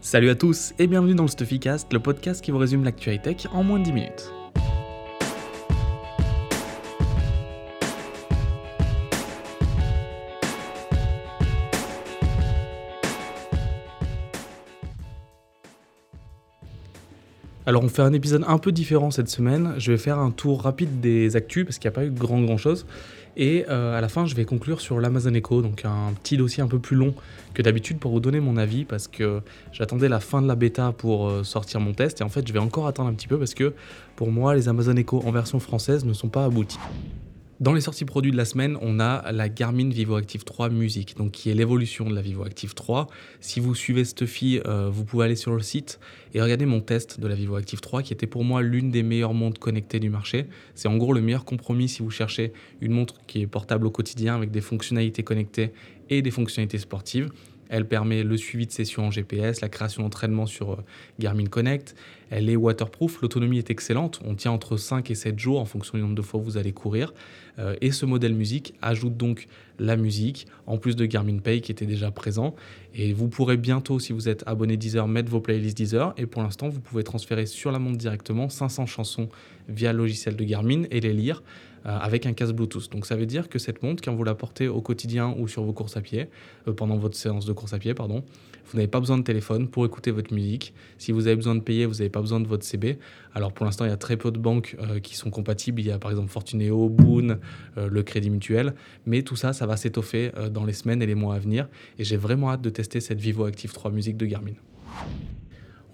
Salut à tous et bienvenue dans le Stuffycast, le podcast qui vous résume l'actualité tech en moins de 10 minutes. Alors on fait un épisode un peu différent cette semaine. Je vais faire un tour rapide des actus parce qu'il n'y a pas eu grand grand chose. Et euh, à la fin, je vais conclure sur l'Amazon Echo, donc un petit dossier un peu plus long que d'habitude pour vous donner mon avis, parce que j'attendais la fin de la bêta pour euh, sortir mon test, et en fait, je vais encore attendre un petit peu parce que pour moi, les Amazon Echo en version française ne sont pas aboutis. Dans les sorties produits de la semaine, on a la Garmin Vivo Active 3 Music, donc qui est l'évolution de la Vivo Active 3. Si vous suivez Stuffy, euh, vous pouvez aller sur le site et regarder mon test de la Vivo Active 3, qui était pour moi l'une des meilleures montres connectées du marché. C'est en gros le meilleur compromis si vous cherchez une montre qui est portable au quotidien avec des fonctionnalités connectées et des fonctionnalités sportives. Elle permet le suivi de sessions en GPS, la création d'entraînement sur euh, Garmin Connect. Elle est waterproof, l'autonomie est excellente. On tient entre 5 et 7 jours en fonction du nombre de fois où vous allez courir. Euh, et ce modèle musique ajoute donc la musique, en plus de Garmin Pay qui était déjà présent. Et vous pourrez bientôt, si vous êtes abonné Deezer, mettre vos playlists Deezer. Et pour l'instant, vous pouvez transférer sur la montre directement 500 chansons via le logiciel de Garmin et les lire avec un casque Bluetooth. Donc ça veut dire que cette montre, quand vous la portez au quotidien ou sur vos courses à pied, euh, pendant votre séance de course à pied, pardon, vous n'avez pas besoin de téléphone pour écouter votre musique. Si vous avez besoin de payer, vous n'avez pas besoin de votre CB. Alors pour l'instant, il y a très peu de banques euh, qui sont compatibles. Il y a par exemple Fortuneo, Boon, le Crédit Mutuel. Mais tout ça, ça va s'étoffer dans les semaines et les mois à venir. Et j'ai vraiment hâte de tester cette Vivo Active 3 musique de Garmin.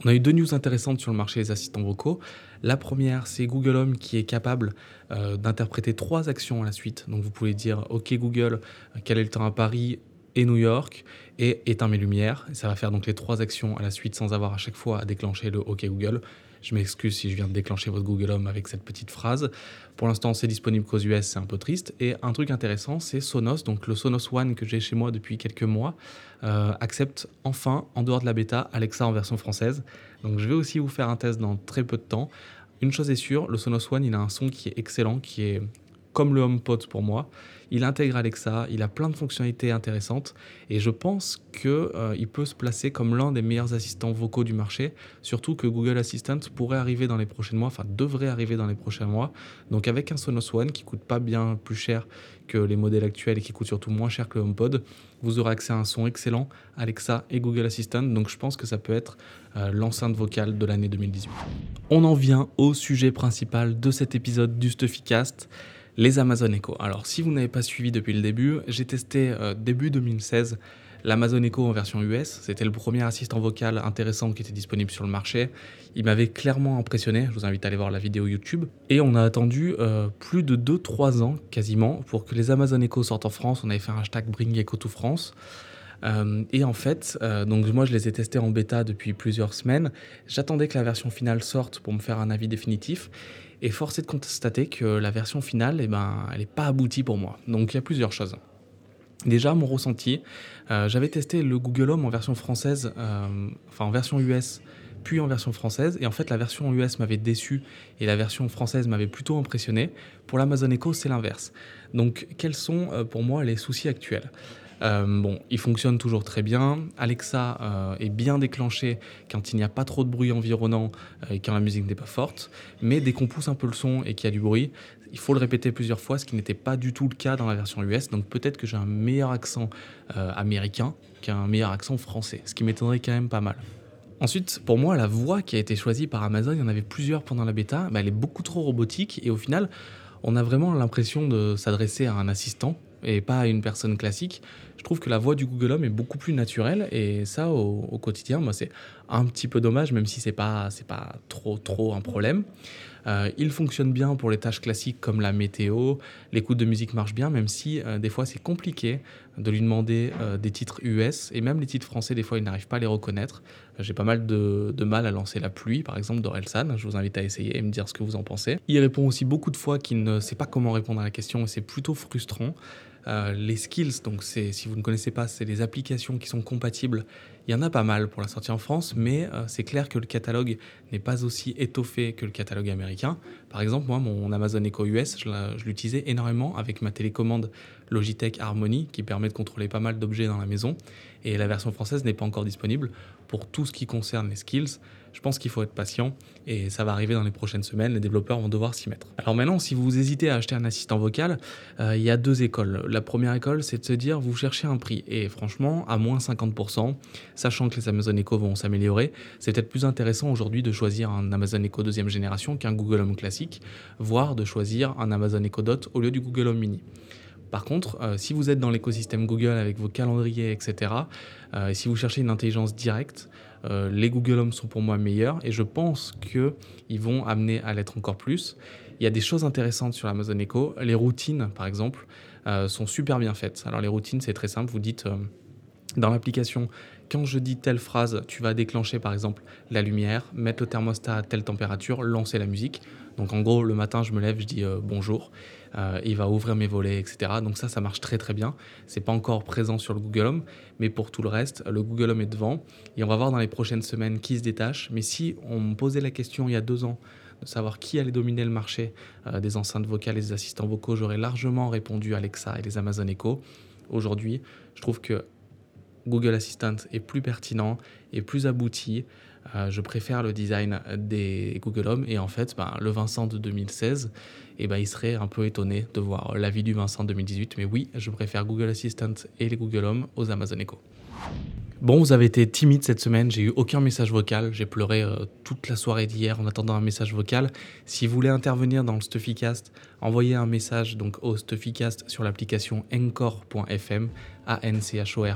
On a eu deux news intéressantes sur le marché des assistants vocaux. La première, c'est Google Home qui est capable euh, d'interpréter trois actions à la suite. Donc vous pouvez dire OK Google, quel est le temps à Paris? Et New York et éteins mes lumières. ça va faire donc les trois actions à la suite sans avoir à chaque fois à déclencher le OK Google. Je m'excuse si je viens de déclencher votre Google Home avec cette petite phrase. Pour l'instant, c'est disponible qu'aux US, c'est un peu triste. Et un truc intéressant, c'est Sonos, donc le Sonos One que j'ai chez moi depuis quelques mois, euh, accepte enfin, en dehors de la bêta, Alexa en version française. Donc je vais aussi vous faire un test dans très peu de temps. Une chose est sûre, le Sonos One, il a un son qui est excellent, qui est comme le HomePod pour moi. Il intègre Alexa, il a plein de fonctionnalités intéressantes et je pense qu'il euh, peut se placer comme l'un des meilleurs assistants vocaux du marché, surtout que Google Assistant pourrait arriver dans les prochains mois, enfin devrait arriver dans les prochains mois. Donc avec un Sonos One qui coûte pas bien plus cher que les modèles actuels et qui coûte surtout moins cher que le HomePod, vous aurez accès à un son excellent, Alexa et Google Assistant. Donc je pense que ça peut être euh, l'enceinte vocale de l'année 2018. On en vient au sujet principal de cet épisode du Stuffycast les Amazon Echo. Alors si vous n'avez pas suivi depuis le début, j'ai testé euh, début 2016 l'Amazon Echo en version US. C'était le premier assistant vocal intéressant qui était disponible sur le marché. Il m'avait clairement impressionné, je vous invite à aller voir la vidéo YouTube. Et on a attendu euh, plus de 2-3 ans quasiment pour que les Amazon Echo sortent en France. On avait fait un hashtag Bring Echo to France. Euh, et en fait, donc moi je les ai testés en bêta depuis plusieurs semaines. J'attendais que la version finale sorte pour me faire un avis définitif. Et force est de constater que la version finale, eh ben, elle n'est pas aboutie pour moi. Donc il y a plusieurs choses. Déjà, mon ressenti, euh, j'avais testé le Google Home en version française, euh, enfin en version US, puis en version française. Et en fait, la version US m'avait déçu et la version française m'avait plutôt impressionné. Pour l'Amazon Echo, c'est l'inverse. Donc, quels sont euh, pour moi les soucis actuels? Euh, bon, il fonctionne toujours très bien. Alexa euh, est bien déclenché quand il n'y a pas trop de bruit environnant euh, et quand la musique n'est pas forte. Mais dès qu'on pousse un peu le son et qu'il y a du bruit, il faut le répéter plusieurs fois, ce qui n'était pas du tout le cas dans la version US. Donc peut-être que j'ai un meilleur accent américain qu'un meilleur accent français, ce qui m'étonnerait quand même pas mal. Ensuite, pour moi, la voix qui a été choisie par Amazon, il y en avait plusieurs pendant la bêta, bah, elle est beaucoup trop robotique et au final, on a vraiment l'impression de s'adresser à un assistant et pas une personne classique. Je trouve que la voix du Google Home est beaucoup plus naturelle et ça au, quotidien, moi c'est un petit peu dommage, même si c'est pas pas trop trop un problème. Euh, il fonctionne bien pour les tâches classiques comme la météo, l'écoute de musique marche bien, même si euh, des fois c'est compliqué de lui demander euh, des titres US et même les titres français, des fois il n'arrive pas à les reconnaître. J'ai pas mal de, mal à lancer la pluie, par exemple, d'Orelsan. Je vous invite à essayer et me dire ce que vous en pensez. Il répond aussi beaucoup de fois qu'il ne sait pas comment répondre à la question et c'est plutôt frustrant. Euh, les skills, donc c'est, si vous ne connaissez pas, c'est les applications qui sont compatibles. Il y en a pas mal pour la sortie en France, mais euh, c'est clair que le catalogue n'est pas aussi étoffé que le catalogue américain. Par exemple, moi, mon Amazon Echo US, je l'utilisais énormément avec ma télécommande Logitech Harmony, qui permet de contrôler pas mal d'objets dans la maison. Et la version française n'est pas encore disponible pour tout ce qui concerne les skills. Je pense qu'il faut être patient et ça va arriver dans les prochaines semaines. Les développeurs vont devoir s'y mettre. Alors maintenant, si vous hésitez à acheter un assistant vocal, euh, il y a deux écoles. La première école, c'est de se dire vous cherchez un prix et franchement, à moins 50%, sachant que les Amazon Echo vont s'améliorer, c'est peut-être plus intéressant aujourd'hui de choisir un Amazon Echo deuxième génération qu'un Google Home classique, voire de choisir un Amazon Echo Dot au lieu du Google Home Mini. Par contre, euh, si vous êtes dans l'écosystème Google avec vos calendriers, etc., euh, si vous cherchez une intelligence directe, euh, les Google Home sont pour moi meilleurs et je pense qu'ils vont amener à l'être encore plus. Il y a des choses intéressantes sur Amazon Echo. Les routines, par exemple, sont super bien faites. Alors les routines, c'est très simple. Vous dites dans l'application, quand je dis telle phrase, tu vas déclencher par exemple la lumière, mettre le thermostat à telle température, lancer la musique. Donc en gros, le matin, je me lève, je dis bonjour. Euh, il va ouvrir mes volets, etc. Donc ça, ça marche très très bien. C'est pas encore présent sur le Google Home, mais pour tout le reste, le Google Home est devant. Et on va voir dans les prochaines semaines qui se détache. Mais si on me posait la question il y a deux ans de savoir qui allait dominer le marché euh, des enceintes vocales et des assistants vocaux, j'aurais largement répondu Alexa et les Amazon Echo. Aujourd'hui, je trouve que Google Assistant est plus pertinent et plus abouti. Euh, je préfère le design des Google Home et en fait, ben, le Vincent de 2016, eh ben, il serait un peu étonné de voir l'avis du Vincent 2018. Mais oui, je préfère Google Assistant et les Google Home aux Amazon Echo. Bon, vous avez été timide cette semaine, j'ai eu aucun message vocal, j'ai pleuré euh, toute la soirée d'hier en attendant un message vocal. Si vous voulez intervenir dans le Stuffycast, envoyez un message donc au Stuffycast sur l'application encore.fm, a n c h o.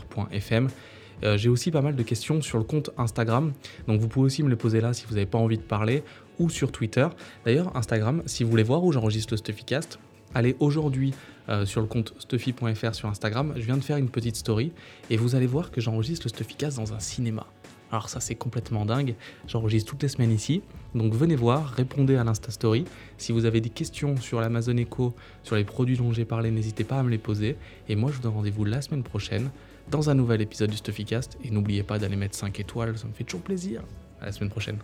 Euh, j'ai aussi pas mal de questions sur le compte Instagram, donc vous pouvez aussi me les poser là si vous n'avez pas envie de parler, ou sur Twitter. D'ailleurs, Instagram, si vous voulez voir où j'enregistre le Stuffycast, allez aujourd'hui euh, sur le compte stuffy.fr sur Instagram. Je viens de faire une petite story et vous allez voir que j'enregistre le Stuffycast dans un cinéma. Alors ça c'est complètement dingue, j'enregistre toutes les semaines ici, donc venez voir, répondez à l'Insta Story. Si vous avez des questions sur l'Amazon Echo, sur les produits dont j'ai parlé, n'hésitez pas à me les poser. Et moi je vous donne rendez-vous la semaine prochaine dans un nouvel épisode du Stuffycast. Et n'oubliez pas d'aller mettre 5 étoiles, ça me fait toujours plaisir. À la semaine prochaine.